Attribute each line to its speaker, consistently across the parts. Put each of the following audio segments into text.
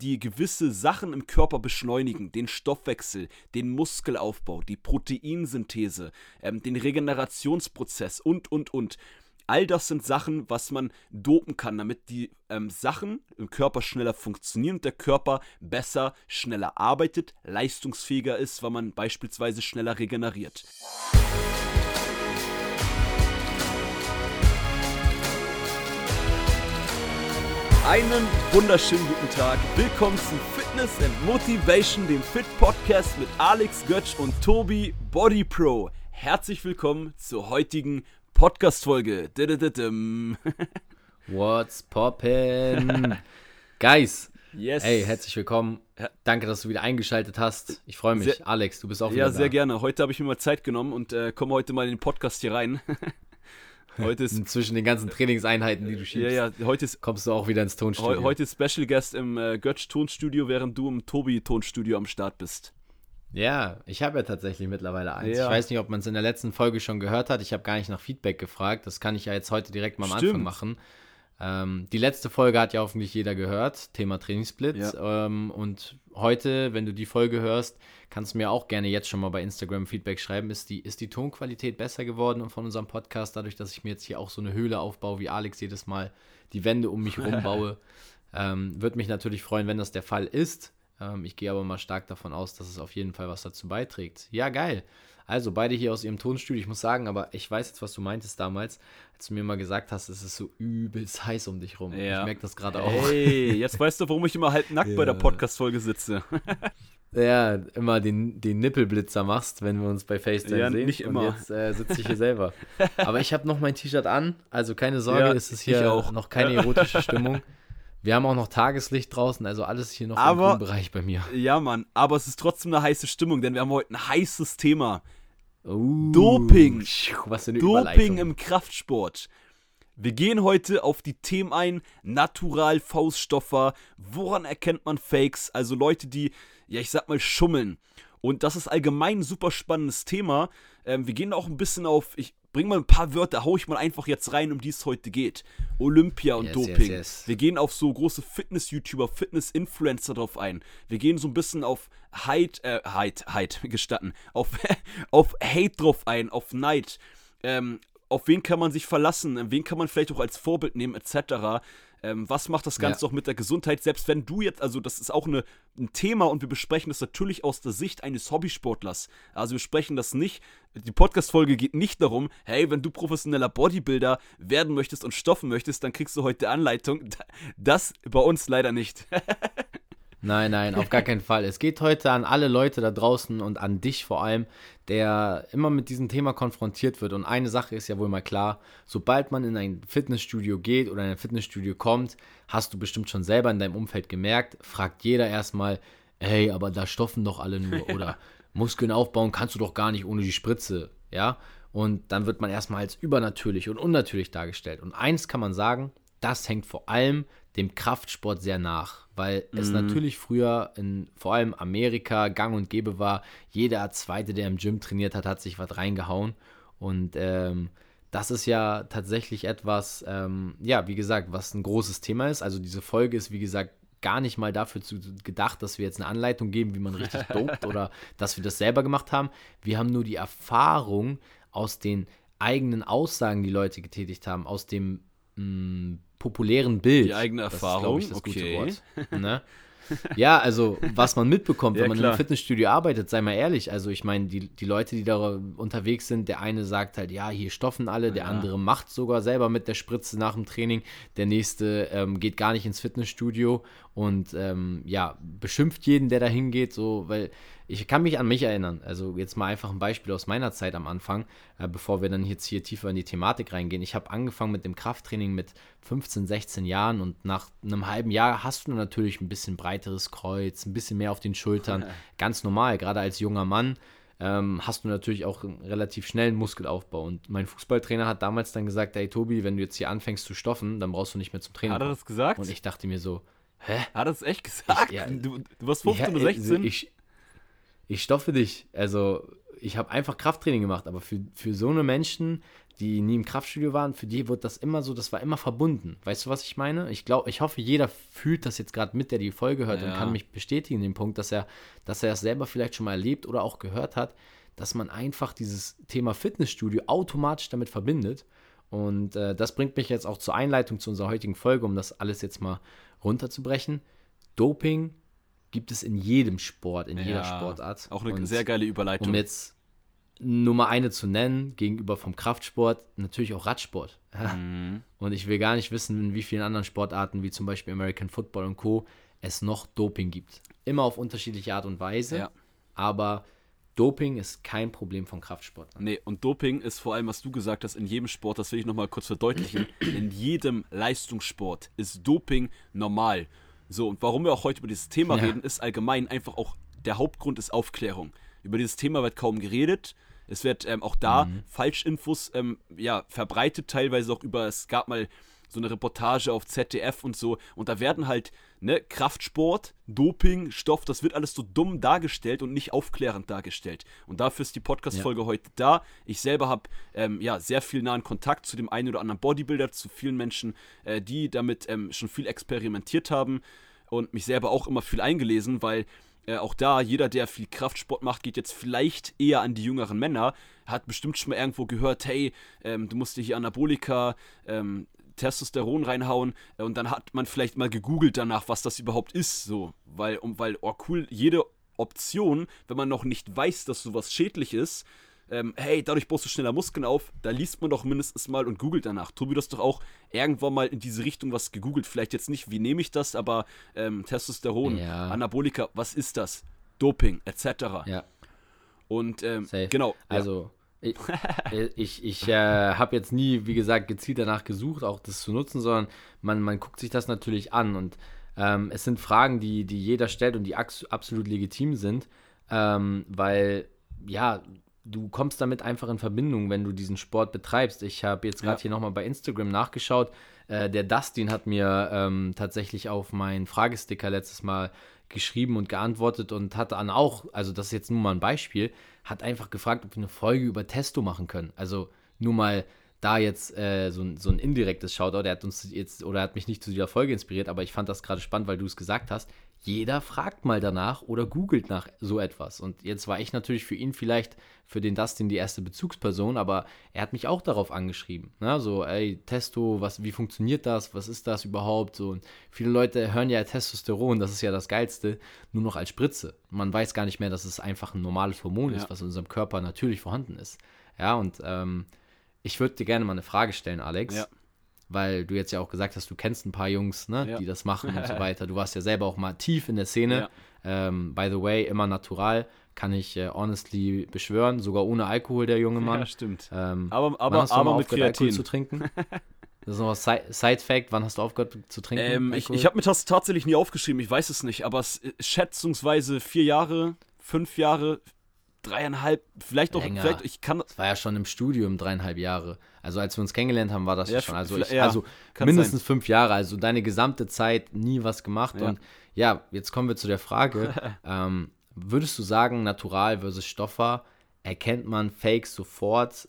Speaker 1: die gewisse Sachen im Körper beschleunigen, den Stoffwechsel, den Muskelaufbau, die Proteinsynthese, ähm, den Regenerationsprozess und, und, und. All das sind Sachen, was man dopen kann, damit die ähm, Sachen im Körper schneller funktionieren und der Körper besser, schneller arbeitet, leistungsfähiger ist, weil man beispielsweise schneller regeneriert. Einen wunderschönen guten Tag. Willkommen zum Fitness and Motivation, dem Fit Podcast mit Alex Götsch und Tobi Body Pro. Herzlich willkommen zur heutigen Podcast-Folge.
Speaker 2: What's poppin'? Guys,
Speaker 1: Yes.
Speaker 2: hey, herzlich willkommen. Danke, dass du wieder eingeschaltet hast. Ich freue mich.
Speaker 1: Sehr-
Speaker 2: Alex, du bist auch wieder
Speaker 1: Ja,
Speaker 2: da.
Speaker 1: sehr gerne. Heute habe ich mir mal Zeit genommen und äh, komme heute mal in den Podcast hier rein. heute ist
Speaker 2: Zwischen den ganzen Trainingseinheiten, die du
Speaker 1: ja,
Speaker 2: schiebst,
Speaker 1: ja, heute ist
Speaker 2: kommst du auch wieder ins Tonstudio.
Speaker 1: heute ist Special Guest im äh, Götsch Tonstudio, während du im Tobi Tonstudio am Start bist.
Speaker 2: Ja, ich habe ja tatsächlich mittlerweile eins.
Speaker 1: Ja.
Speaker 2: Ich weiß nicht, ob man es in der letzten Folge schon gehört hat. Ich habe gar nicht nach Feedback gefragt. Das kann ich ja jetzt heute direkt mal am
Speaker 1: Stimmt.
Speaker 2: Anfang machen. Ähm, die letzte Folge hat ja hoffentlich jeder gehört, Thema Trainingssplit. Ähm, und heute, wenn du die Folge hörst, kannst du mir auch gerne jetzt schon mal bei Instagram Feedback schreiben. Ist die, ist die Tonqualität besser geworden von unserem Podcast, dadurch, dass ich mir jetzt hier auch so eine Höhle aufbaue, wie Alex jedes Mal die Wände um mich herum baue? ähm, Würde mich natürlich freuen, wenn das der Fall ist. Ähm, ich gehe aber mal stark davon aus, dass es auf jeden Fall was dazu beiträgt. Ja, geil. Also beide hier aus ihrem Tonstudio. Ich muss sagen, aber ich weiß jetzt, was du meintest damals, als du mir mal gesagt hast, es ist so übelst heiß um dich rum.
Speaker 1: Ja.
Speaker 2: Ich merke das gerade auch.
Speaker 1: Hey, jetzt weißt du, warum ich immer halb nackt bei der
Speaker 2: Ja.
Speaker 1: Podcast-Folge sitze.
Speaker 2: Ja, immer den, den Nippelblitzer machst, wenn wir uns bei FaceTime
Speaker 1: Ja,
Speaker 2: sehen.
Speaker 1: nicht
Speaker 2: Und
Speaker 1: immer.
Speaker 2: jetzt äh, sitze ich hier selber. Aber ich habe noch mein T-Shirt an, also keine Sorge,
Speaker 1: Ja,
Speaker 2: es ist hier
Speaker 1: auch.
Speaker 2: noch keine erotische Stimmung. Wir haben auch noch Tageslicht draußen, also alles hier noch
Speaker 1: Aber-
Speaker 2: im Bereich bei mir.
Speaker 1: Ja, Mann, aber es ist trotzdem eine heiße Stimmung, denn wir haben heute ein heißes Thema.
Speaker 2: Uh,
Speaker 1: Doping.
Speaker 2: Was eine
Speaker 1: Doping im Kraftsport. Wir gehen heute auf die Themen ein, Natural, Fauststoffer, woran erkennt man Fakes, also Leute, die, ja, ich sag mal, schummeln. Und das ist allgemein ein super spannendes Thema. Ähm, wir gehen auch ein bisschen auf, ich bring mal ein paar Wörter, hau ich mal einfach jetzt rein, um die es heute geht. Olympia und
Speaker 2: Yes,
Speaker 1: Doping.
Speaker 2: yes, yes.
Speaker 1: Wir gehen auf so große Fitness-YouTuber, Fitness-Influencer drauf ein. Wir gehen so ein bisschen auf Hate, äh, Hate, Hate, gestatten, auf, auf Hate drauf ein, auf Neid. Ähm, auf wen kann man sich verlassen? Wen kann man vielleicht auch als Vorbild nehmen, etc. Ähm, was macht das Ganze
Speaker 2: Ja.
Speaker 1: auch mit der Gesundheit? Selbst wenn du jetzt, also das ist auch eine, ein Thema und wir besprechen das natürlich aus der Sicht eines Hobbysportlers. Also wir sprechen das nicht, die Podcast-Folge geht nicht darum, hey, wenn du professioneller Bodybuilder werden möchtest und stoffen möchtest, dann kriegst du heute Anleitung. Das bei uns leider nicht.
Speaker 2: Nein, nein, auf gar keinen Fall. Es geht heute an alle Leute da draußen und an dich vor allem, der immer mit diesem Thema konfrontiert wird. Und eine Sache ist ja wohl mal klar, sobald man in ein Fitnessstudio geht oder in ein Fitnessstudio kommt, hast du bestimmt schon selber in deinem Umfeld gemerkt, fragt jeder erstmal, hey, aber da stoffen doch alle nur oder Muskeln aufbauen kannst du doch gar nicht ohne die Spritze, ja? Und dann wird man erstmal als übernatürlich und unnatürlich dargestellt. Und eins kann man sagen, das hängt vor allem dem Kraftsport sehr nach, weil es natürlich früher in vor allem Amerika gang und gäbe war, jeder Zweite, der im Gym trainiert hat, hat sich was reingehauen. Und ähm, das ist ja tatsächlich etwas, ähm, ja, wie gesagt, was ein großes Thema ist. Also diese Folge ist, wie gesagt, gar nicht mal dafür zu, gedacht, dass wir jetzt eine Anleitung geben, wie man richtig dopt oder dass wir das selber gemacht haben. Wir haben nur die Erfahrung aus den eigenen Aussagen, die Leute getätigt haben, aus dem mh, populären Bild.
Speaker 1: Die eigene
Speaker 2: Das ist,
Speaker 1: Erfahrung,
Speaker 2: ich, das
Speaker 1: okay.
Speaker 2: gute Wort. Ne? Ja, also was man mitbekommt,
Speaker 1: Ja,
Speaker 2: wenn man
Speaker 1: klar.
Speaker 2: im Fitnessstudio arbeitet, sei mal ehrlich. Also ich meine, die, die Leute, die da unterwegs sind, der eine sagt halt, ja, hier stoffen alle, der
Speaker 1: Ja.
Speaker 2: andere macht sogar selber mit der Spritze nach dem Training, der nächste ähm, geht gar nicht ins Fitnessstudio und ähm, ja, beschimpft jeden, der da hingeht, so, weil ich kann mich an mich erinnern. Also jetzt mal einfach ein Beispiel aus meiner Zeit am Anfang, äh, bevor wir dann jetzt hier tiefer in die Thematik reingehen. Ich habe angefangen mit dem Krafttraining mit 15, 16 Jahren und nach einem halben Jahr hast du natürlich ein bisschen breiteres Kreuz, ein bisschen mehr auf den Schultern. Ganz normal, gerade als junger Mann ähm, hast du natürlich auch einen relativ schnellen Muskelaufbau. Und mein Fußballtrainer hat damals dann gesagt, hey Tobi, wenn du jetzt hier anfängst zu stoffen, dann brauchst du nicht mehr zum Training.
Speaker 1: Hat er das gesagt?
Speaker 2: Und ich dachte mir so, hä?
Speaker 1: Hat er das echt gesagt?
Speaker 2: Ich- ja.
Speaker 1: du, du warst 15
Speaker 2: Ja,
Speaker 1: oder 16?
Speaker 2: Also ich, ich stoffe dich. Also, ich habe einfach Krafttraining gemacht, aber für, für so eine Menschen, die nie im Kraftstudio waren, für die wird das immer so, das war immer verbunden. Weißt du, was ich meine? Ich glaube, ich hoffe, jeder fühlt das jetzt gerade mit, der die Folge hört ja. und kann mich bestätigen, den Punkt, dass er, dass er es selber vielleicht schon mal erlebt oder auch gehört hat, dass man einfach dieses Thema Fitnessstudio automatisch damit verbindet. Und äh, das bringt mich jetzt auch zur Einleitung zu unserer heutigen Folge, um das alles jetzt mal runterzubrechen. Doping gibt es in jedem Sport, in ja, jeder Sportart.
Speaker 1: Auch eine und sehr geile Überleitung.
Speaker 2: Um jetzt Nummer eine zu nennen, gegenüber vom Kraftsport, natürlich auch Radsport. Mhm. Und ich will gar nicht wissen, in wie vielen anderen Sportarten, wie zum Beispiel American Football und Co., es noch Doping gibt. Immer auf unterschiedliche Art und Weise. Ja. Aber Doping ist kein Problem von Kraftsport.
Speaker 1: Nee, und Doping ist vor allem, was du gesagt hast, in jedem Sport, das will ich nochmal kurz verdeutlichen, in jedem Leistungssport ist Doping normal. So, und warum wir auch heute über dieses Thema ja. reden, ist allgemein einfach auch, der Hauptgrund ist Aufklärung. Über dieses Thema wird kaum geredet. Es wird ähm, auch da mhm. Falschinfos ähm, ja, verbreitet, teilweise auch über, es gab mal so eine Reportage auf ZDF und so. Und da werden halt, ne, Kraftsport, Doping, Stoff, das wird alles so dumm dargestellt und nicht aufklärend dargestellt. Und dafür ist die Podcast-Folge ja. heute da. Ich selber habe ähm, ja sehr viel nahen Kontakt zu dem einen oder anderen Bodybuilder, zu vielen Menschen, äh, die damit ähm, schon viel experimentiert haben und mich selber auch immer viel eingelesen, weil äh, auch da, jeder, der viel Kraftsport macht, geht jetzt vielleicht eher an die jüngeren Männer, hat bestimmt schon mal irgendwo gehört, hey, ähm, du musst dir hier Anabolika, ähm, Testosteron reinhauen äh, und dann hat man vielleicht mal gegoogelt danach, was das überhaupt ist, so, weil, um, weil, oh cool, jede Option, wenn man noch nicht weiß, dass sowas schädlich ist, ähm, hey, dadurch baust du schneller Muskeln auf, da liest man doch mindestens mal und googelt danach. Tobi, du hast doch auch irgendwann mal in diese Richtung was gegoogelt. Vielleicht jetzt nicht, wie nehme ich das, aber ähm, Testosteron, ja. Anabolika, was ist das? Doping, etc.
Speaker 2: Ja.
Speaker 1: Und ähm, genau.
Speaker 2: Also, ja. Ich, ich, ich äh, habe jetzt nie, wie gesagt, gezielt danach gesucht, auch das zu nutzen, sondern man, man guckt sich das natürlich an und ähm, es sind Fragen, die, die jeder stellt und die absolut legitim sind, ähm, weil ja, du kommst damit einfach in Verbindung, wenn du diesen Sport betreibst. Ich habe jetzt gerade ja. hier nochmal bei Instagram nachgeschaut. Äh, der Dustin hat mir ähm, tatsächlich auf meinen Fragesticker letztes Mal geschrieben und geantwortet und hat dann auch, also das ist jetzt nur mal ein Beispiel, hat einfach gefragt, ob wir eine Folge über Testo machen können. Also nur mal da jetzt äh, so, ein, so ein indirektes Shoutout. Er hat uns jetzt oder hat mich nicht zu dieser Folge inspiriert, aber ich fand das gerade spannend, weil du es gesagt hast jeder fragt mal danach oder googelt nach so etwas. Und jetzt war ich natürlich für ihn vielleicht, für den Dustin die erste Bezugsperson, aber er hat mich auch darauf angeschrieben. Ne? So, ey, Testo, was, wie funktioniert das? Was ist das überhaupt? So, und viele Leute hören ja Testosteron, das ist ja das Geilste, nur noch als Spritze. Man weiß gar nicht mehr, dass es einfach ein normales Hormon ja. ist, was in unserem Körper natürlich vorhanden ist. Ja, und ähm, ich würde dir gerne mal eine Frage stellen, Alex. Ja weil du jetzt ja auch gesagt hast, du kennst ein paar Jungs, ne, ja. die das machen und so weiter. Du warst ja selber auch mal tief in der Szene. Ja. Ähm, by the way, immer natural, kann ich äh, honestly beschwören, sogar ohne Alkohol, der junge Mann.
Speaker 1: Ja, stimmt.
Speaker 2: Ähm,
Speaker 1: aber aber, aber mit Kreatin.
Speaker 2: Alkohol zu trinken? Das ist noch ein Side-Fact. Wann hast du aufgehört zu trinken?
Speaker 1: Ähm, ich ich habe mir das tatsächlich nie aufgeschrieben. Ich weiß es nicht. Aber es, äh, schätzungsweise vier Jahre, fünf Jahre, dreieinhalb, vielleicht auch, Länger. vielleicht, ich kann.
Speaker 2: Das war ja schon im Studium dreieinhalb Jahre. Also als wir uns kennengelernt haben, war das ja, schon. Also, ich, ja, also mindestens sein. fünf Jahre, also deine gesamte Zeit nie was gemacht. Ja. Und ja, jetzt kommen wir zu der Frage. ähm, würdest du sagen, Natural versus Stoffer, erkennt man Fakes sofort?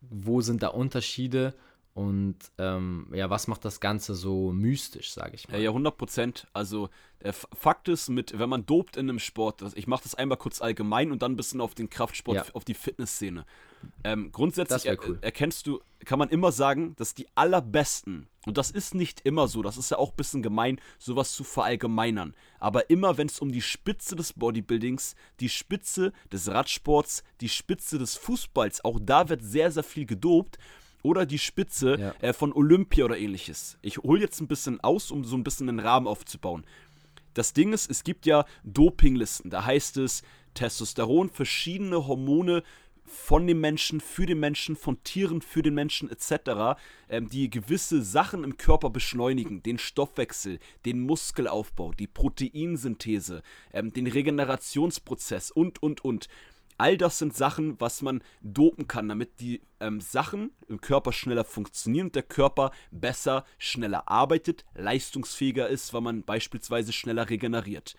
Speaker 2: Wo sind da Unterschiede? Und ähm, ja, was macht das Ganze so mystisch, sage ich mal?
Speaker 1: Ja, 100 Prozent. Also, der Fakt ist, mit, wenn man dopt in einem Sport, ich mache das einmal kurz allgemein und dann ein bisschen auf den Kraftsport, ja. auf die Fitnessszene. Ähm, grundsätzlich cool. er, erkennst du, kann man immer sagen, dass die allerbesten, und das ist nicht immer so, das ist ja auch ein bisschen gemein, sowas zu verallgemeinern, aber immer wenn es um die Spitze des Bodybuildings, die Spitze des Radsports, die Spitze des Fußballs, auch da wird sehr, sehr viel gedopt oder die Spitze ja. äh, von Olympia oder ähnliches. Ich hole jetzt ein bisschen aus, um so ein bisschen einen Rahmen aufzubauen. Das Ding ist, es gibt ja Dopinglisten. Da heißt es Testosteron, verschiedene Hormone von dem Menschen, für den Menschen, von Tieren für den Menschen etc., ähm, die gewisse Sachen im Körper beschleunigen, den Stoffwechsel, den Muskelaufbau, die Proteinsynthese, ähm, den Regenerationsprozess und, und, und. All das sind Sachen, was man dopen kann, damit die ähm, Sachen im Körper schneller funktionieren und der Körper besser, schneller arbeitet, leistungsfähiger ist, weil man beispielsweise schneller regeneriert.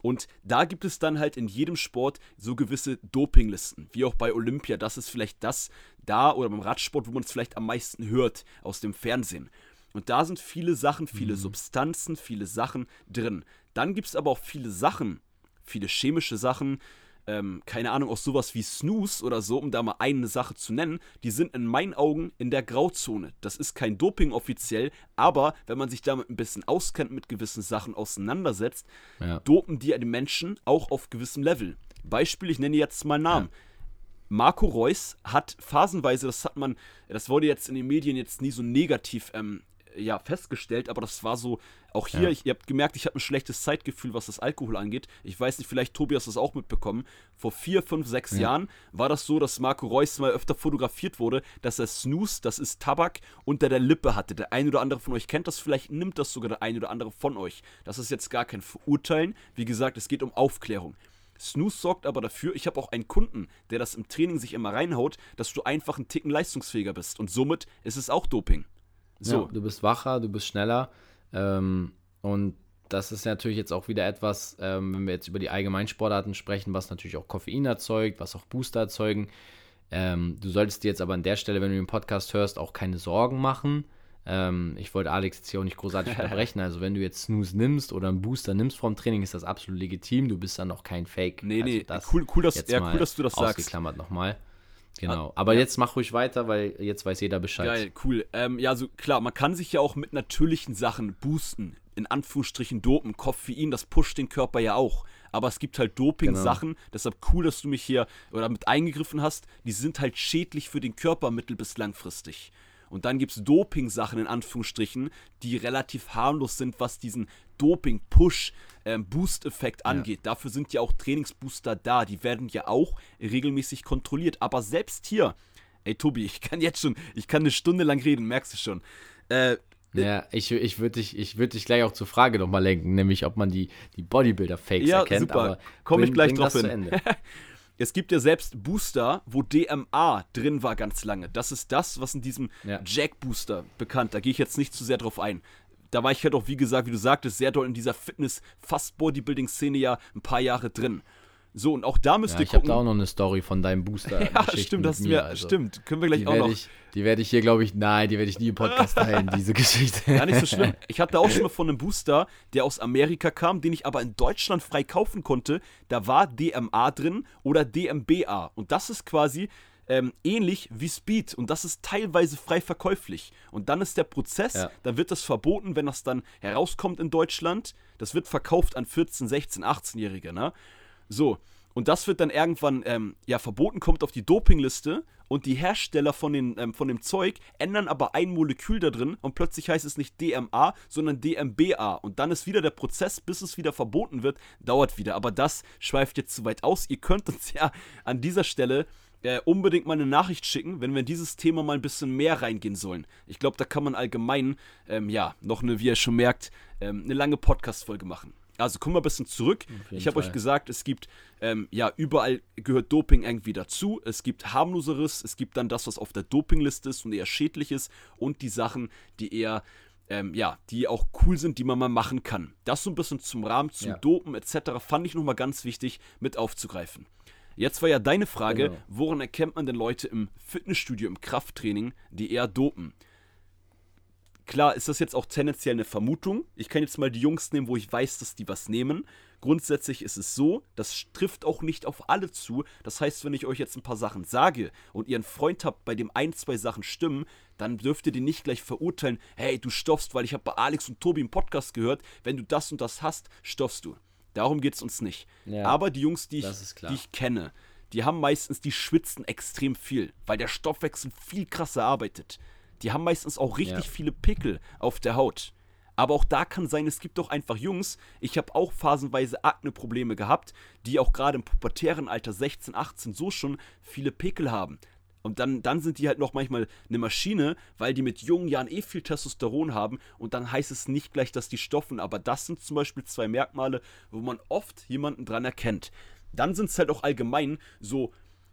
Speaker 1: Und da gibt es dann halt in jedem Sport so gewisse Dopinglisten, wie auch bei Olympia. Das ist vielleicht das da oder beim Radsport, wo man es vielleicht am meisten hört aus dem Fernsehen. Und da sind viele Sachen, viele mhm. Substanzen, viele Sachen drin. Dann gibt es aber auch viele Sachen, viele chemische Sachen, ähm, keine Ahnung, auch sowas wie Snooze oder so, um da mal eine Sache zu nennen, die sind in meinen Augen in der Grauzone. Das ist kein Doping offiziell, aber wenn man sich damit ein bisschen auskennt, mit gewissen Sachen auseinandersetzt, ja. dopen die den Menschen auch auf gewissem Level. Beispiel, ich nenne jetzt mal Namen. Ja. Marco Reus hat phasenweise, das hat man, das wurde jetzt in den Medien jetzt nie so negativ ähm, ja, festgestellt, aber das war so, auch hier, ja. ich, ihr habt gemerkt, ich habe ein schlechtes Zeitgefühl, was das Alkohol angeht. Ich weiß nicht, vielleicht Tobias das auch mitbekommen. Vor vier, fünf, sechs ja. Jahren war das so, dass Marco Reus mal öfter fotografiert wurde, dass er Snooze, das ist Tabak, unter der Lippe hatte. Der ein oder andere von euch kennt das, vielleicht nimmt das sogar der ein oder andere von euch. Das ist jetzt gar kein Verurteilen. Wie gesagt, es geht um Aufklärung. Snooze sorgt aber dafür, ich habe auch einen Kunden, der das im Training sich immer reinhaut, dass du einfach einen Ticken leistungsfähiger bist. Und somit ist es auch Doping.
Speaker 2: So. Ja, du bist wacher, du bist schneller. Ähm, und das ist natürlich jetzt auch wieder etwas, ähm, wenn wir jetzt über die Allgemeinsportarten sprechen, was natürlich auch Koffein erzeugt, was auch Booster erzeugen. Ähm, du solltest dir jetzt aber an der Stelle, wenn du den Podcast hörst, auch keine Sorgen machen. Ähm, ich wollte Alex jetzt hier auch nicht großartig unterbrechen. Also, wenn du jetzt Snooze nimmst oder einen Booster nimmst vom Training, ist das absolut legitim. Du bist dann noch kein Fake.
Speaker 1: Nee,
Speaker 2: also
Speaker 1: nee, cool, cool, dass, ja, cool, dass du das
Speaker 2: sagst. Ausgeklammert nochmal. Genau. Aber ja. jetzt mach ruhig weiter, weil jetzt weiß jeder Bescheid.
Speaker 1: Geil, cool. Ähm, ja, so klar, man kann sich ja auch mit natürlichen Sachen boosten. In Anführungsstrichen dopen. Koffein, das pusht den Körper ja auch. Aber es gibt halt Doping-Sachen. Genau. Deshalb cool, dass du mich hier oder mit eingegriffen hast. Die sind halt schädlich für den Körper mittel- bis langfristig. Und dann gibt es Doping-Sachen in Anführungsstrichen, die relativ harmlos sind, was diesen Doping-Push, ähm, Boost-Effekt angeht. Ja. Dafür sind ja auch Trainingsbooster da. Die werden ja auch regelmäßig kontrolliert. Aber selbst hier, ey Tobi, ich kann jetzt schon, ich kann eine Stunde lang reden, merkst du schon.
Speaker 2: Äh, ja, ich, ich würde dich, würd dich gleich auch zur Frage nochmal lenken, nämlich ob man die, die Bodybuilder-Fakes ja, erkennt.
Speaker 1: Super. Komme ich gleich drauf hin. Es gibt ja selbst Booster, wo DMA drin war ganz lange. Das ist das, was in diesem ja. Jack-Booster bekannt. Da gehe ich jetzt nicht zu sehr drauf ein. Da war ich halt auch, wie gesagt, wie du sagtest, sehr doll in dieser Fitness-Fast-Bodybuilding-Szene ja ein paar Jahre drin. So, und auch da müsst ja, ihr
Speaker 2: ich gucken. Ich habe da auch noch eine Story von deinem Booster.
Speaker 1: ja, stimmt, das mir, also, stimmt. Können wir gleich auch noch.
Speaker 2: Ich, die werde ich hier, glaube ich, nein, die werde ich nie im Podcast teilen, diese Geschichte.
Speaker 1: Gar nicht so schlimm. Ich hatte auch schon mal von einem Booster, der aus Amerika kam, den ich aber in Deutschland frei kaufen konnte. Da war DMA drin oder DMBA. Und das ist quasi ähm, ähnlich wie Speed und das ist teilweise frei verkäuflich. Und dann ist der Prozess, ja. dann wird das verboten, wenn das dann herauskommt in Deutschland. Das wird verkauft an 14, 16, 18-Jährige, ne? So, und das wird dann irgendwann ähm, ja verboten, kommt auf die Dopingliste und die Hersteller von, den, ähm, von dem Zeug ändern aber ein Molekül da drin und plötzlich heißt es nicht DMA, sondern DMBA. Und dann ist wieder der Prozess, bis es wieder verboten wird, dauert wieder. Aber das schweift jetzt zu weit aus. Ihr könnt uns ja an dieser Stelle äh, unbedingt mal eine Nachricht schicken, wenn wir in dieses Thema mal ein bisschen mehr reingehen sollen. Ich glaube, da kann man allgemein, ähm, ja, noch eine, wie ihr schon merkt, ähm, eine lange Podcast-Folge machen. Also kommen wir ein bisschen zurück. Ich habe euch gesagt, es gibt, ähm, ja, überall gehört Doping irgendwie dazu. Es gibt harmloseres, es gibt dann das, was auf der Dopingliste ist und eher schädliches und die Sachen, die eher, ähm, ja, die auch cool sind, die man mal machen kann. Das so ein bisschen zum Rahmen, zum ja. Dopen etc. fand ich nochmal ganz wichtig mit aufzugreifen. Jetzt war ja deine Frage, genau. woran erkennt man denn Leute im Fitnessstudio, im Krafttraining, die eher dopen? Klar ist das jetzt auch tendenziell eine Vermutung. Ich kann jetzt mal die Jungs nehmen, wo ich weiß, dass die was nehmen. Grundsätzlich ist es so, das trifft auch nicht auf alle zu. Das heißt, wenn ich euch jetzt ein paar Sachen sage und ihr einen Freund habt, bei dem ein, zwei Sachen stimmen, dann dürft ihr den nicht gleich verurteilen, hey, du stoffst, weil ich habe bei Alex und Tobi im Podcast gehört, wenn du das und das hast, stoffst du. Darum geht es uns nicht. Ja, Aber die Jungs, die ich, die ich kenne, die haben meistens, die schwitzen extrem viel, weil der Stoffwechsel viel krasser arbeitet. Die haben meistens auch richtig ja. viele Pickel auf der Haut. Aber auch da kann sein, es gibt doch einfach Jungs. Ich habe auch phasenweise Akne-Probleme gehabt, die auch gerade im pubertären Alter 16, 18 so schon viele Pickel haben. Und dann, dann sind die halt noch manchmal eine Maschine, weil die mit jungen Jahren eh viel Testosteron haben. Und dann heißt es nicht gleich, dass die stoffen. Aber das sind zum Beispiel zwei Merkmale, wo man oft jemanden dran erkennt. Dann sind es halt auch allgemein so,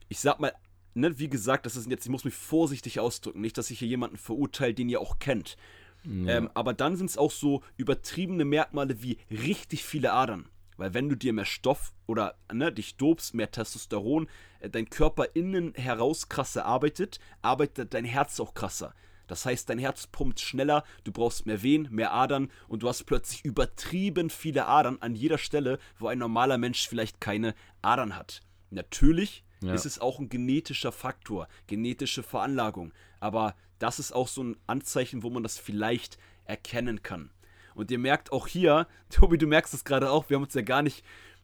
Speaker 1: ich sag mal, ne, wie gesagt, das ist jetzt, ich muss mich vorsichtig ausdrücken, nicht, dass ich hier jemanden verurteile, den ihr auch kennt. Ja. Ähm, aber dann sind es auch so übertriebene Merkmale wie richtig viele Adern. Weil wenn du dir mehr Stoff oder ne, dich dobst, mehr Testosteron, äh, dein Körper innen heraus krasser arbeitet, arbeitet dein Herz auch krasser. Das heißt, dein Herz pumpt schneller, du brauchst mehr Wehen, mehr Adern und du hast plötzlich übertrieben viele Adern an jeder Stelle, wo ein normaler Mensch vielleicht keine Adern hat. Natürlich ja. ist es auch ein genetischer Faktor, genetische Veranlagung. Aber das ist auch so ein Anzeichen, wo man das vielleicht erkennen kann. Und ihr merkt auch hier, Tobi, du merkst es gerade auch, wir haben uns ja gar nicht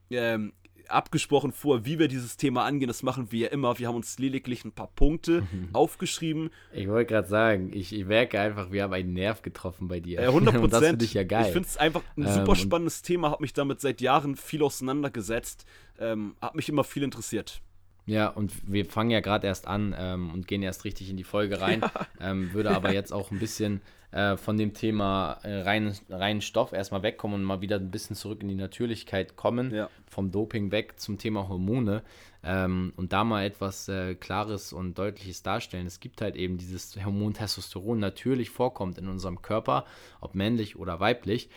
Speaker 1: ähm, abgesprochen vor, wie wir dieses Thema angehen. Das machen wir ja immer. Wir haben uns lediglich ein paar Punkte aufgeschrieben.
Speaker 2: Ich wollte gerade sagen, ich, ich, merke einfach, wir haben einen Nerv getroffen bei dir.
Speaker 1: Ja, 100 Prozent. das finde ich ja geil. Ich finde es einfach ein ähm, super spannendes Thema, habe mich damit seit Jahren viel auseinandergesetzt, ähm, hat mich immer viel interessiert.
Speaker 2: Ja, und wir fangen ja gerade erst an ähm, und gehen erst richtig in die Folge rein. Ja. Ähm, würde aber jetzt auch ein bisschen äh, von dem Thema äh, reinen, reinen Stoff erstmal wegkommen und mal wieder ein bisschen zurück in die Natürlichkeit kommen. Ja. Vom Doping weg zum Thema Hormone. Ähm, und da mal etwas äh, Klares und Deutliches darstellen. Es gibt halt eben dieses Hormon Testosteron natürlich vorkommt in unserem Körper, ob männlich oder weiblich.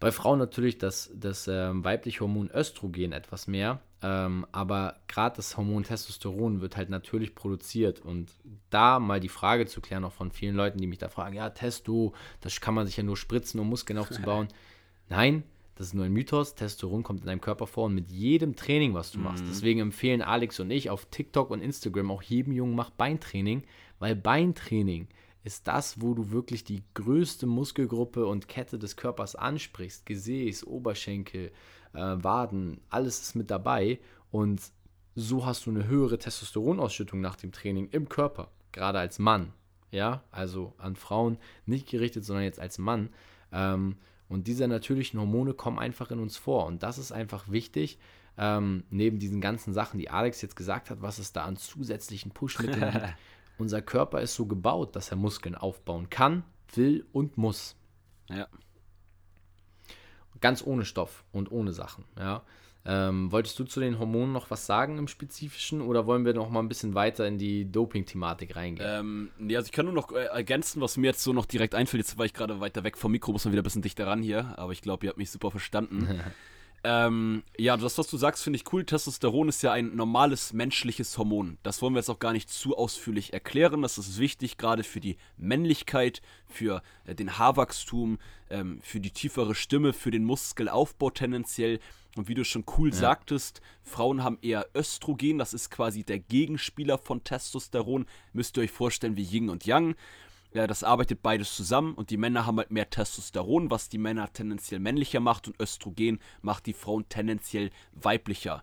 Speaker 2: Bei Frauen natürlich das, das ähm, weibliche Hormon Östrogen etwas mehr, ähm, aber gerade das Hormon Testosteron wird halt natürlich produziert. Und da mal die Frage zu klären, auch von vielen Leuten, die mich da fragen: Ja, Testo, das kann man sich ja nur spritzen, um Muskeln aufzubauen. Nein, das ist nur ein Mythos. Testosteron kommt in deinem Körper vor und mit jedem Training, was du machst. Mhm. Deswegen empfehlen Alex und ich auf TikTok und Instagram auch jedem Jungen macht Beintraining, weil Beintraining ist das, wo du wirklich die größte Muskelgruppe und Kette des Körpers ansprichst. Gesäß, Oberschenkel, äh, Waden, alles ist mit dabei und so hast du eine höhere Testosteronausschüttung nach dem Training im Körper, gerade als Mann. Ja, also an Frauen nicht gerichtet, sondern jetzt als Mann. Ähm, und diese natürlichen Hormone kommen einfach in uns vor. Und das ist einfach wichtig, ähm, neben diesen ganzen Sachen, die Alex jetzt gesagt hat, was es da an zusätzlichen Pushmitteln gibt. Unser Körper ist so gebaut, dass er Muskeln aufbauen kann, will und muss. Ja. Ganz ohne Stoff und ohne Sachen, ja. Ähm, wolltest du zu den Hormonen noch was sagen im Spezifischen oder wollen wir noch mal ein bisschen weiter in die Doping-Thematik reingehen?
Speaker 1: Ähm, nee, also ich kann nur noch äh, ergänzen, was mir jetzt so noch direkt einfällt. Jetzt war ich gerade weiter weg vom Mikro, muss man wieder ein bisschen dichter ran hier, aber ich glaube, ihr habt mich super verstanden. Ähm, ja, das, was du sagst, finde ich cool. Testosteron ist ja ein normales menschliches Hormon. Das wollen wir jetzt auch gar nicht zu ausführlich erklären. Das ist wichtig, gerade für die Männlichkeit, für äh, den Haarwachstum, ähm, für die tiefere Stimme, für den Muskelaufbau tendenziell. Und wie du schon cool ja. sagtest, Frauen haben eher Östrogen. Das ist quasi der Gegenspieler von Testosteron. Müsst ihr euch vorstellen wie Yin und Yang. Ja, das arbeitet beides zusammen und die Männer haben halt mehr Testosteron, was die Männer tendenziell männlicher macht und Östrogen macht die Frauen tendenziell weiblicher.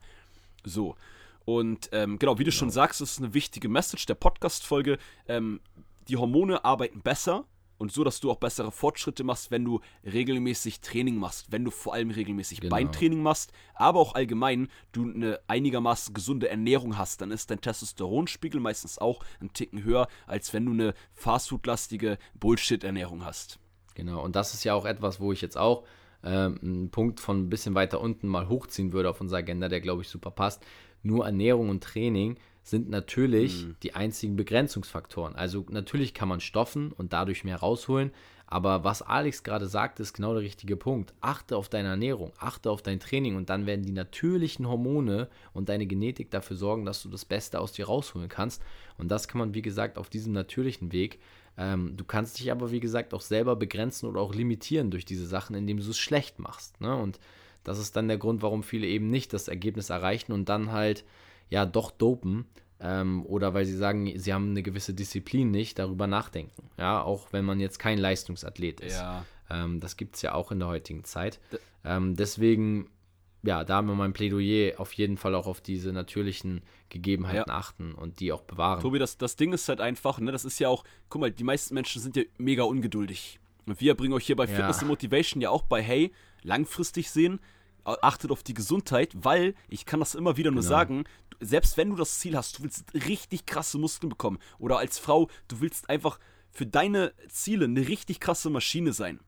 Speaker 1: So. Und ähm, genau, wie du genau. schon sagst, ist eine wichtige Message der Podcast-Folge. Ähm, die Hormone arbeiten besser und so, dass du auch bessere Fortschritte machst, wenn du regelmäßig Training machst, wenn du vor allem regelmäßig genau. Beintraining machst, aber auch allgemein du eine einigermaßen gesunde Ernährung hast, dann ist dein Testosteronspiegel meistens auch ein Ticken höher, als wenn du eine fastfood-lastige Bullshit-Ernährung hast.
Speaker 2: Genau, und das ist ja auch etwas, wo ich jetzt auch ähm, einen Punkt von ein bisschen weiter unten mal hochziehen würde auf unserer Agenda, der glaube ich super passt. Nur Ernährung und Training sind natürlich mhm. die einzigen Begrenzungsfaktoren. Also natürlich kann man stoffen und dadurch mehr rausholen, aber was Alex gerade sagt, ist genau der richtige Punkt. Achte auf deine Ernährung, achte auf dein Training und dann werden die natürlichen Hormone und deine Genetik dafür sorgen, dass du das Beste aus dir rausholen kannst. Und das kann man, wie gesagt, auf diesem natürlichen Weg. Ähm, du kannst dich aber, wie gesagt, auch selber begrenzen oder auch limitieren durch diese Sachen, indem du es schlecht machst. Ne? Und das ist dann der Grund, warum viele eben nicht das Ergebnis erreichen und dann halt ja doch dopen ähm, oder weil sie sagen, sie haben eine gewisse Disziplin nicht, darüber nachdenken. Ja, auch wenn man jetzt kein Leistungsathlet ist. Ja. Ähm, das gibt es ja auch in der heutigen Zeit. Ähm, deswegen, ja, da haben wir mein Plädoyer auf jeden Fall auch auf diese natürlichen Gegebenheiten ja. achten und die auch bewahren.
Speaker 1: Tobi, das, das Ding ist halt einfach, ne, das ist ja auch, guck mal, die meisten Menschen sind ja mega ungeduldig. Und wir bringen euch hier bei Fitness ja. und Motivation ja auch bei, hey, langfristig sehen, achtet auf die Gesundheit, weil ich kann das immer wieder nur genau. sagen, selbst wenn du das Ziel hast, du willst richtig krasse Muskeln bekommen oder als Frau, du willst einfach für deine Ziele eine richtig krasse Maschine sein.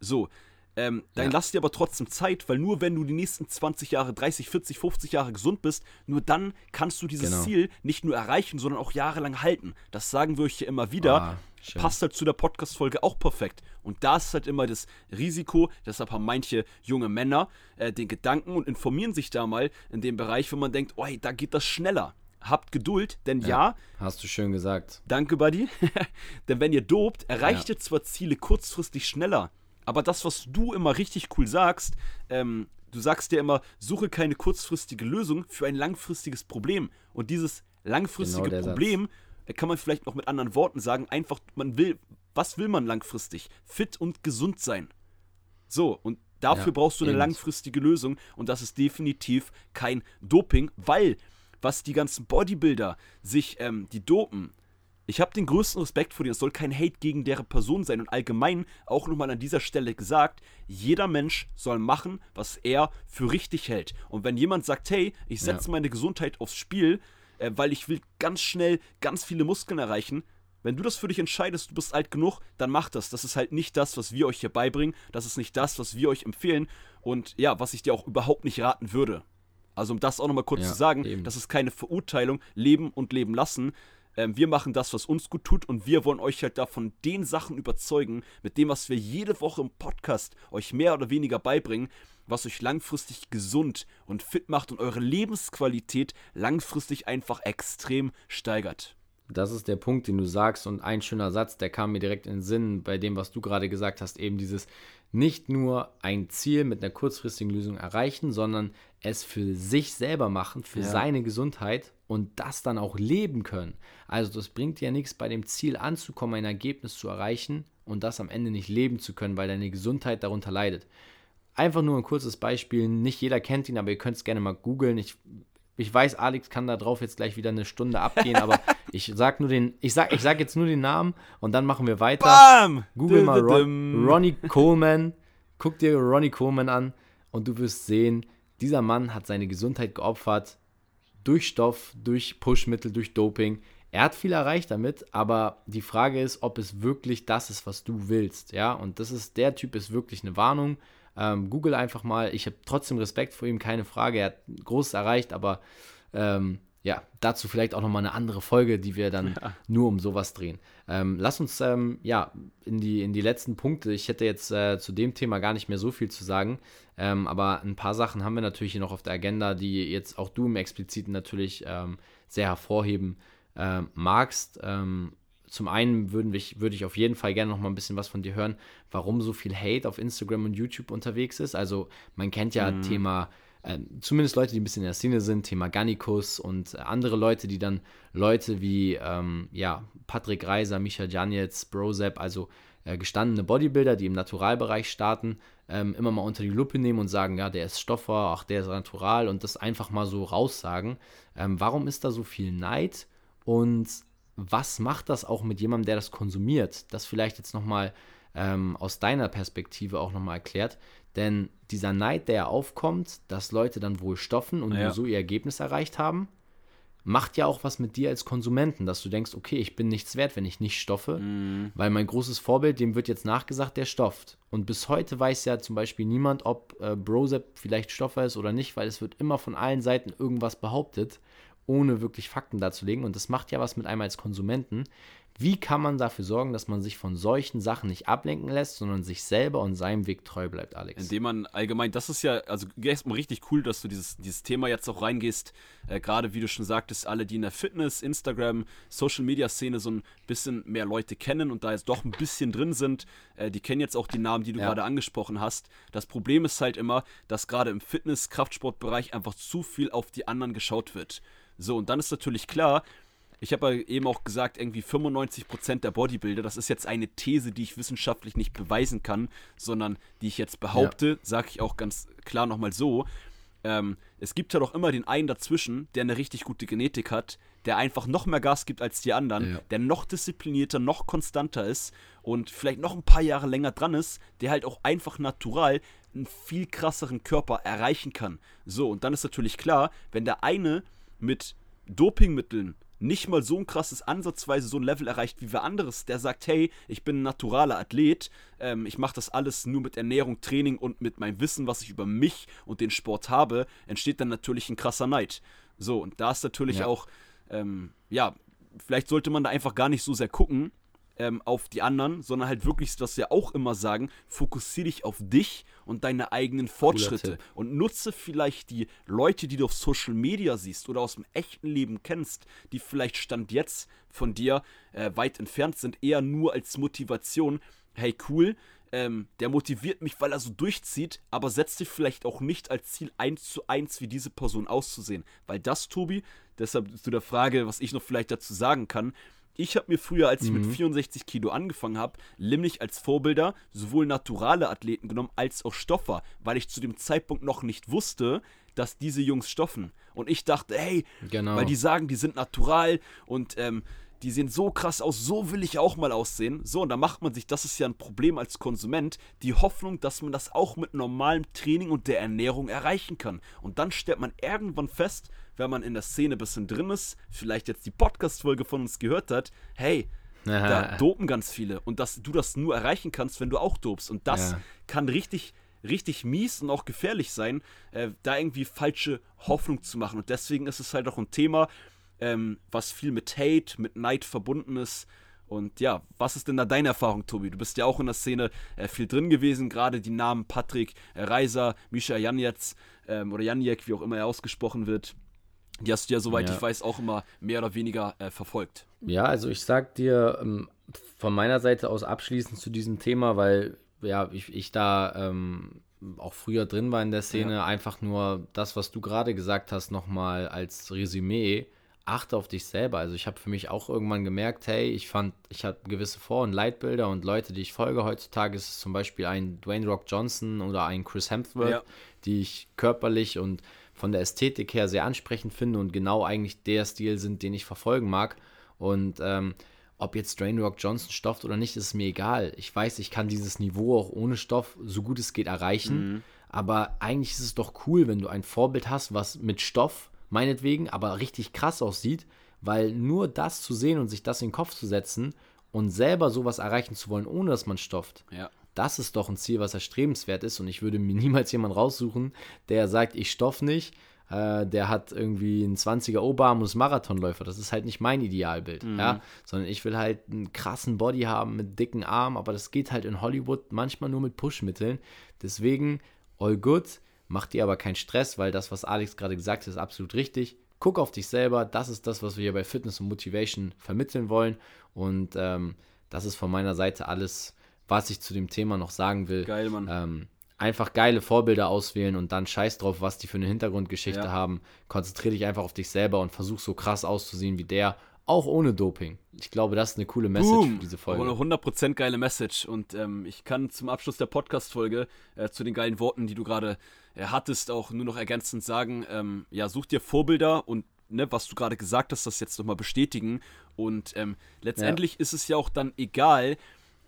Speaker 1: So, ähm, dann
Speaker 2: Ja.
Speaker 1: lass dir aber trotzdem Zeit, weil nur wenn du die nächsten 20 Jahre, 30, 40, 50 Jahre gesund bist, nur dann kannst du dieses
Speaker 2: Genau.
Speaker 1: Ziel nicht nur erreichen, sondern auch jahrelang halten. Das sagen wir euch hier immer wieder.
Speaker 2: Schön.
Speaker 1: Passt halt zu der Podcast-Folge auch perfekt. Und da ist halt immer das Risiko, deshalb haben manche junge Männer äh, den Gedanken und informieren sich da mal in dem Bereich, wo man denkt, oh, hey, da geht das schneller. Habt Geduld, denn ja
Speaker 2: Hast du schön gesagt.
Speaker 1: Danke, Buddy. Denn wenn ihr dopt, erreicht
Speaker 2: Ja.
Speaker 1: ihr zwar Ziele kurzfristig schneller, aber das, was du immer richtig cool sagst, ähm, du sagst dir immer, suche keine kurzfristige Lösung für ein langfristiges Problem. Und dieses langfristige
Speaker 2: Genau Satz.
Speaker 1: Problem äh, kann man vielleicht noch mit anderen Worten sagen, einfach, man will, was will man langfristig? Fit und gesund sein. So, und dafür
Speaker 2: Ja,
Speaker 1: brauchst du eine
Speaker 2: eben.
Speaker 1: langfristige Lösung und das ist definitiv kein Doping, weil was die ganzen Bodybuilder sich, ähm, die dopen, ich habe den größten Respekt vor denen. Es soll kein Hate gegen deren Person sein. Und allgemein auch nochmal an dieser Stelle gesagt, jeder Mensch soll machen, was er für richtig hält. Und wenn jemand sagt, hey, ich setze meine Gesundheit aufs Spiel, äh, weil ich will ganz schnell ganz viele Muskeln erreichen, wenn du das für dich entscheidest, du bist alt genug, dann mach das. Das ist halt nicht das, was wir euch hier beibringen. Das ist nicht das, was wir euch empfehlen. Und ja, was ich dir auch überhaupt nicht raten würde. Also um das auch nochmal kurz
Speaker 2: Ja,
Speaker 1: zu sagen,
Speaker 2: eben.
Speaker 1: das ist keine Verurteilung, leben und leben lassen. Ähm, wir machen das, was uns gut tut und wir wollen euch halt davon den Sachen überzeugen, mit dem, was wir jede Woche im Podcast euch mehr oder weniger beibringen, was euch langfristig gesund und fit macht und eure Lebensqualität langfristig einfach extrem steigert.
Speaker 2: Das ist der Punkt, den du sagst. Und ein schöner Satz, der kam mir direkt in den Sinn bei dem, was du gerade gesagt hast. Eben dieses nicht nur ein Ziel mit einer kurzfristigen Lösung erreichen, sondern es für sich selber machen, für
Speaker 1: Ja.
Speaker 2: seine Gesundheit und das dann auch leben können. Also das bringt dir ja nichts, bei dem Ziel anzukommen, ein Ergebnis zu erreichen und das am Ende nicht leben zu können, weil deine Gesundheit darunter leidet. Einfach nur ein kurzes Beispiel. Nicht jeder kennt ihn, aber ihr könnt es gerne mal googeln. Ich, ich weiß, Alex kann da drauf jetzt gleich wieder eine Stunde abgehen, aber ich sag nur den, ich sag, ich sag jetzt nur den Namen und dann machen wir weiter.
Speaker 1: Bam!
Speaker 2: Google mal Ron. Ronnie Coleman. Guck dir Ronnie Coleman an und du wirst sehen, dieser Mann hat seine Gesundheit geopfert durch Stoff, durch Pushmittel, durch Doping. Er hat viel erreicht damit, aber die Frage ist, ob es wirklich das ist, was du willst. Ja, und das ist, der Typ ist wirklich eine Warnung. Ähm, Google einfach mal. Ich habe trotzdem Respekt vor ihm, keine Frage. Er hat Großes erreicht, aber ähm, ja, dazu vielleicht auch nochmal eine andere Folge, die wir dann nur um sowas drehen. Ähm, lass uns ähm, ja in die, in die letzten Punkte. Ich hätte jetzt äh, zu dem Thema gar nicht mehr so viel zu sagen, ähm, aber ein paar Sachen haben wir natürlich hier noch auf der Agenda, die jetzt auch du im Expliziten natürlich ähm, sehr hervorheben ähm, magst. Ähm, zum einen würden wir, würde ich auf jeden Fall gerne noch mal ein bisschen was von dir hören, warum so viel Hate auf Instagram und YouTube unterwegs ist. Also man kennt ja Thema, ähm, zumindest Leute, die ein bisschen in der Szene sind, Thema Gannikus und äh, andere Leute, die dann Leute wie ähm, ja, Patrick Reiser, Micha Janetz, Brozep, also äh, gestandene Bodybuilder, die im Naturalbereich starten, ähm, immer mal unter die Lupe nehmen und sagen, ja, der ist Stoffer, ach, der ist natural und das einfach mal so raussagen. Ähm, warum ist da so viel Neid und was macht das auch mit jemandem, der das konsumiert? Das vielleicht jetzt nochmal ähm, aus deiner Perspektive auch nochmal erklärt. Denn dieser Neid, der aufkommt, dass Leute dann wohl stoffen und
Speaker 1: Ja.
Speaker 2: nur so ihr Ergebnis erreicht haben, macht ja auch was mit dir als Konsumenten, dass du denkst, okay, ich bin nichts wert, wenn ich nicht stoffe, weil mein großes Vorbild, dem wird jetzt nachgesagt, der stofft. Und bis heute weiß ja zum Beispiel niemand, ob äh, Brozep vielleicht Stoffer ist oder nicht, weil es wird immer von allen Seiten irgendwas behauptet, ohne wirklich Fakten darzulegen. Und das macht ja was mit einem als Konsumenten. Wie kann man dafür sorgen, dass man sich von solchen Sachen nicht ablenken lässt, sondern sich selber und seinem Weg treu bleibt, Alex?
Speaker 1: Indem man allgemein, das ist ja, also erstmal richtig cool, dass du dieses, dieses Thema jetzt auch reingehst. Äh, Gerade wie du schon sagtest, alle, die in der Fitness, Instagram, Social Media Szene so ein bisschen mehr Leute kennen und da jetzt doch ein bisschen drin sind, äh, die kennen jetzt auch die Namen, die du
Speaker 2: Ja.
Speaker 1: gerade angesprochen hast. Das Problem ist halt immer, dass gerade im Fitness-, Kraftsportbereich einfach zu viel auf die anderen geschaut wird. So, und dann ist natürlich klar, ich habe ja eben auch gesagt, irgendwie 95% der Bodybuilder, das ist jetzt eine These, die ich wissenschaftlich nicht beweisen kann, sondern die ich jetzt behaupte, sage ich auch ganz klar nochmal so. Ähm, es gibt ja doch immer den einen dazwischen, der eine richtig gute Genetik hat, der einfach noch mehr Gas gibt als die anderen,
Speaker 2: Ja.
Speaker 1: der noch disziplinierter, noch konstanter ist und vielleicht noch ein paar Jahre länger dran ist, der halt auch einfach natural einen viel krasseren Körper erreichen kann. So, und dann ist natürlich klar, wenn der eine mit Dopingmitteln nicht mal so ein krasses Ansatzweise so ein Level erreicht wie wer anderes, der sagt, hey, ich bin ein naturaler Athlet, ähm, ich mache das alles nur mit Ernährung, Training und mit meinem Wissen, was ich über mich und den Sport habe, entsteht dann natürlich ein krasser Neid. So, und da ist natürlich ja. auch, ähm, ja, vielleicht sollte man da einfach gar nicht so sehr gucken, ähm, auf die anderen, sondern halt wirklich, was wir auch immer sagen, fokussiere dich auf dich und deine eigenen Fortschritte und nutze vielleicht die Leute, die du auf Social Media siehst oder aus dem echten Leben kennst, die vielleicht Stand jetzt von dir äh, weit entfernt sind, eher nur als Motivation. Hey, cool, ähm, der motiviert mich, weil er so durchzieht, aber setzt dich vielleicht auch nicht als Ziel eins zu eins wie diese Person auszusehen. Weil das, Tobi, deshalb zu der Frage, was ich noch vielleicht dazu sagen kann, ich habe mir früher, als ich mhm. mit 64 Kilo angefangen habe, nämlich als Vorbilder sowohl naturale Athleten genommen als auch Stoffer, weil ich zu dem Zeitpunkt noch nicht wusste, dass diese Jungs stoffen. Und ich dachte, hey, genau. weil die sagen, die sind natural und ähm, die sehen so krass aus, so will ich auch mal aussehen. So, und da macht man sich, das ist ja ein Problem als Konsument, die Hoffnung, dass man das auch mit normalem Training und der Ernährung erreichen kann. Und dann stellt man irgendwann fest, wenn man in der Szene ein bisschen drin ist, vielleicht jetzt die Podcast-Folge von uns gehört hat, hey, da dopen ganz viele und dass du das nur erreichen kannst, wenn du auch dopst. Und das ja. kann richtig, richtig mies und auch gefährlich sein, äh, da irgendwie falsche Hoffnung zu machen. Und deswegen ist es halt auch ein Thema, ähm, was viel mit Hate, mit Neid verbunden ist. Und ja, was ist denn da deine Erfahrung, Tobi? Du bist ja auch in der Szene äh, viel drin gewesen, gerade die Namen Patrick äh, Reiser, Misha Janjetz ähm, oder Janjek, wie auch immer er ausgesprochen wird. Die hast du ja, soweit ja. ich weiß, auch immer mehr oder weniger äh, verfolgt.
Speaker 2: Ja, also ich sag dir ähm, von meiner Seite aus abschließend zu diesem Thema, weil ja, ich, ich da ähm, auch früher drin war in der Szene, ja. einfach nur das, was du gerade gesagt hast, nochmal als Resümee. Achte auf dich selber. Also ich habe für mich auch irgendwann gemerkt, hey, ich fand, ich habe gewisse Vor- und Leitbilder und Leute, die ich folge heutzutage, ist zum Beispiel ein Dwayne Rock Johnson oder ein Chris Hemsworth, ja. die ich körperlich und von der Ästhetik her sehr ansprechend finde und genau eigentlich der Stil sind, den ich verfolgen mag. Und ähm, ob jetzt Drain Rock Johnson stofft oder nicht, ist mir egal. Ich weiß, ich kann dieses Niveau auch ohne Stoff so gut es geht erreichen. Mhm. Aber eigentlich ist es doch cool, wenn du ein Vorbild hast, was mit Stoff, meinetwegen, aber richtig krass aussieht, weil nur das zu sehen und sich das in den Kopf zu setzen und selber sowas erreichen zu wollen, ohne dass man stofft,
Speaker 1: ja
Speaker 2: das ist doch ein Ziel, was erstrebenswert ist. Und ich würde mir niemals jemanden raussuchen, der sagt, ich stoff nicht, äh, der hat irgendwie einen 20er Oberarm und ist Marathonläufer. Das ist halt nicht mein Idealbild, mhm. ja. Sondern ich will halt einen krassen Body haben mit dicken Armen, aber das geht halt in Hollywood manchmal nur mit Push-Mitteln. Deswegen, all good, mach dir aber keinen Stress, weil das, was Alex gerade gesagt hat, ist absolut richtig. Guck auf dich selber, das ist das, was wir hier bei Fitness und Motivation vermitteln wollen. Und ähm, das ist von meiner Seite alles was ich zu dem Thema noch sagen will.
Speaker 1: Geil, Mann.
Speaker 2: Ähm, einfach geile Vorbilder auswählen und dann scheiß drauf, was die für eine Hintergrundgeschichte ja. haben. Konzentriere dich einfach auf dich selber und versuch so krass auszusehen wie der, auch ohne Doping. Ich glaube, das ist eine coole Message Boom. für diese Folge.
Speaker 1: Eine 100% geile Message. Und ähm, ich kann zum Abschluss der Podcast-Folge äh, zu den geilen Worten, die du gerade äh, hattest, auch nur noch ergänzend sagen: ähm, Ja, such dir Vorbilder und Ne, was du gerade gesagt hast, das jetzt nochmal bestätigen. Und ähm, letztendlich ja. ist es ja auch dann egal,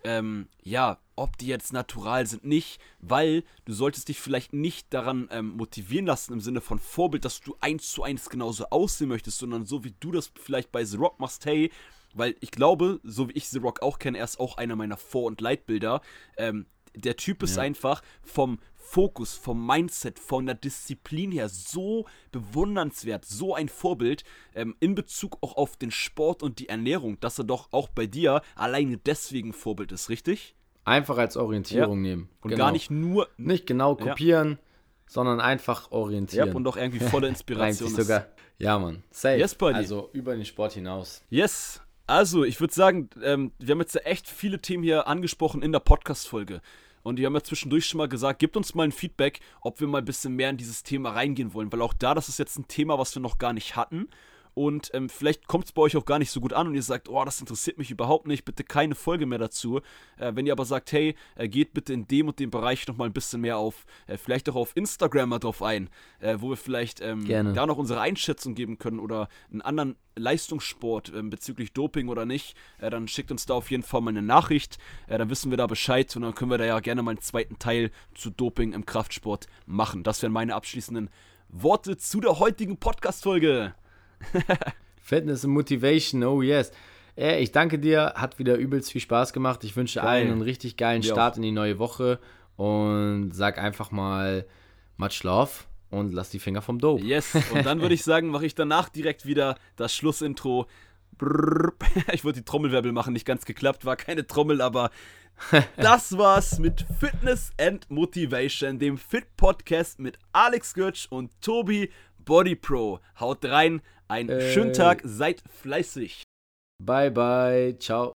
Speaker 1: ähm, ja, ob die jetzt natural sind, nicht, weil du solltest dich vielleicht nicht daran ähm, motivieren lassen im Sinne von Vorbild, dass du eins zu eins genauso aussehen möchtest, sondern so wie du das vielleicht bei The Rock machst, hey, weil ich glaube, so wie ich The Rock auch kenne, er ist auch einer meiner Vor- und Leitbilder. Ähm, der Typ ist ja. einfach vom, Fokus, vom Mindset, von der Disziplin her so bewundernswert, so ein Vorbild ähm, in Bezug auch auf den Sport und die Ernährung, dass er doch auch bei dir alleine deswegen Vorbild ist, richtig?
Speaker 2: Einfach als Orientierung ja. nehmen.
Speaker 1: Und genau. gar nicht nur.
Speaker 2: Nicht genau kopieren, ja. sondern einfach orientieren. Ja,
Speaker 1: und doch irgendwie volle Inspiration ist.
Speaker 2: sogar. Ja, Mann. Safe. Yes, buddy. Also über den Sport hinaus.
Speaker 1: Yes. Also, ich würde sagen, ähm, wir haben jetzt echt viele Themen hier angesprochen in der Podcast-Folge. Und die haben ja zwischendurch schon mal gesagt, gebt uns mal ein Feedback, ob wir mal ein bisschen mehr in dieses Thema reingehen wollen. Weil auch da, das ist jetzt ein Thema, was wir noch gar nicht hatten. Und ähm, vielleicht kommt es bei euch auch gar nicht so gut an und ihr sagt, oh, das interessiert mich überhaupt nicht, bitte keine Folge mehr dazu. Äh, wenn ihr aber sagt, hey, äh, geht bitte in dem und dem Bereich nochmal ein bisschen mehr auf, äh, vielleicht auch auf Instagram mal drauf ein, äh, wo wir vielleicht ähm, da noch unsere Einschätzung geben können oder einen anderen Leistungssport ähm, bezüglich Doping oder nicht, äh, dann schickt uns da auf jeden Fall mal eine Nachricht. Äh, dann wissen wir da Bescheid und dann können wir da ja gerne mal einen zweiten Teil zu Doping im Kraftsport machen. Das wären meine abschließenden Worte zu der heutigen Podcast-Folge.
Speaker 2: Fitness und Motivation, oh yes. Ey, ich danke dir, hat wieder übelst viel Spaß gemacht. Ich wünsche
Speaker 1: Geil.
Speaker 2: allen einen richtig geilen
Speaker 1: Mir
Speaker 2: Start
Speaker 1: auch.
Speaker 2: in die neue Woche und sag einfach mal much love und lass die Finger vom Dope.
Speaker 1: Yes, und dann würde ich sagen, mache ich danach direkt wieder das Schlussintro. Ich wollte die Trommelwirbel machen, nicht ganz geklappt, war keine Trommel, aber das war's mit Fitness and Motivation, dem Fit Podcast mit Alex Götsch und Tobi Body Pro. Haut rein, einen
Speaker 2: Äh.
Speaker 1: schönen Tag, seid fleißig.
Speaker 2: Bye, bye, ciao.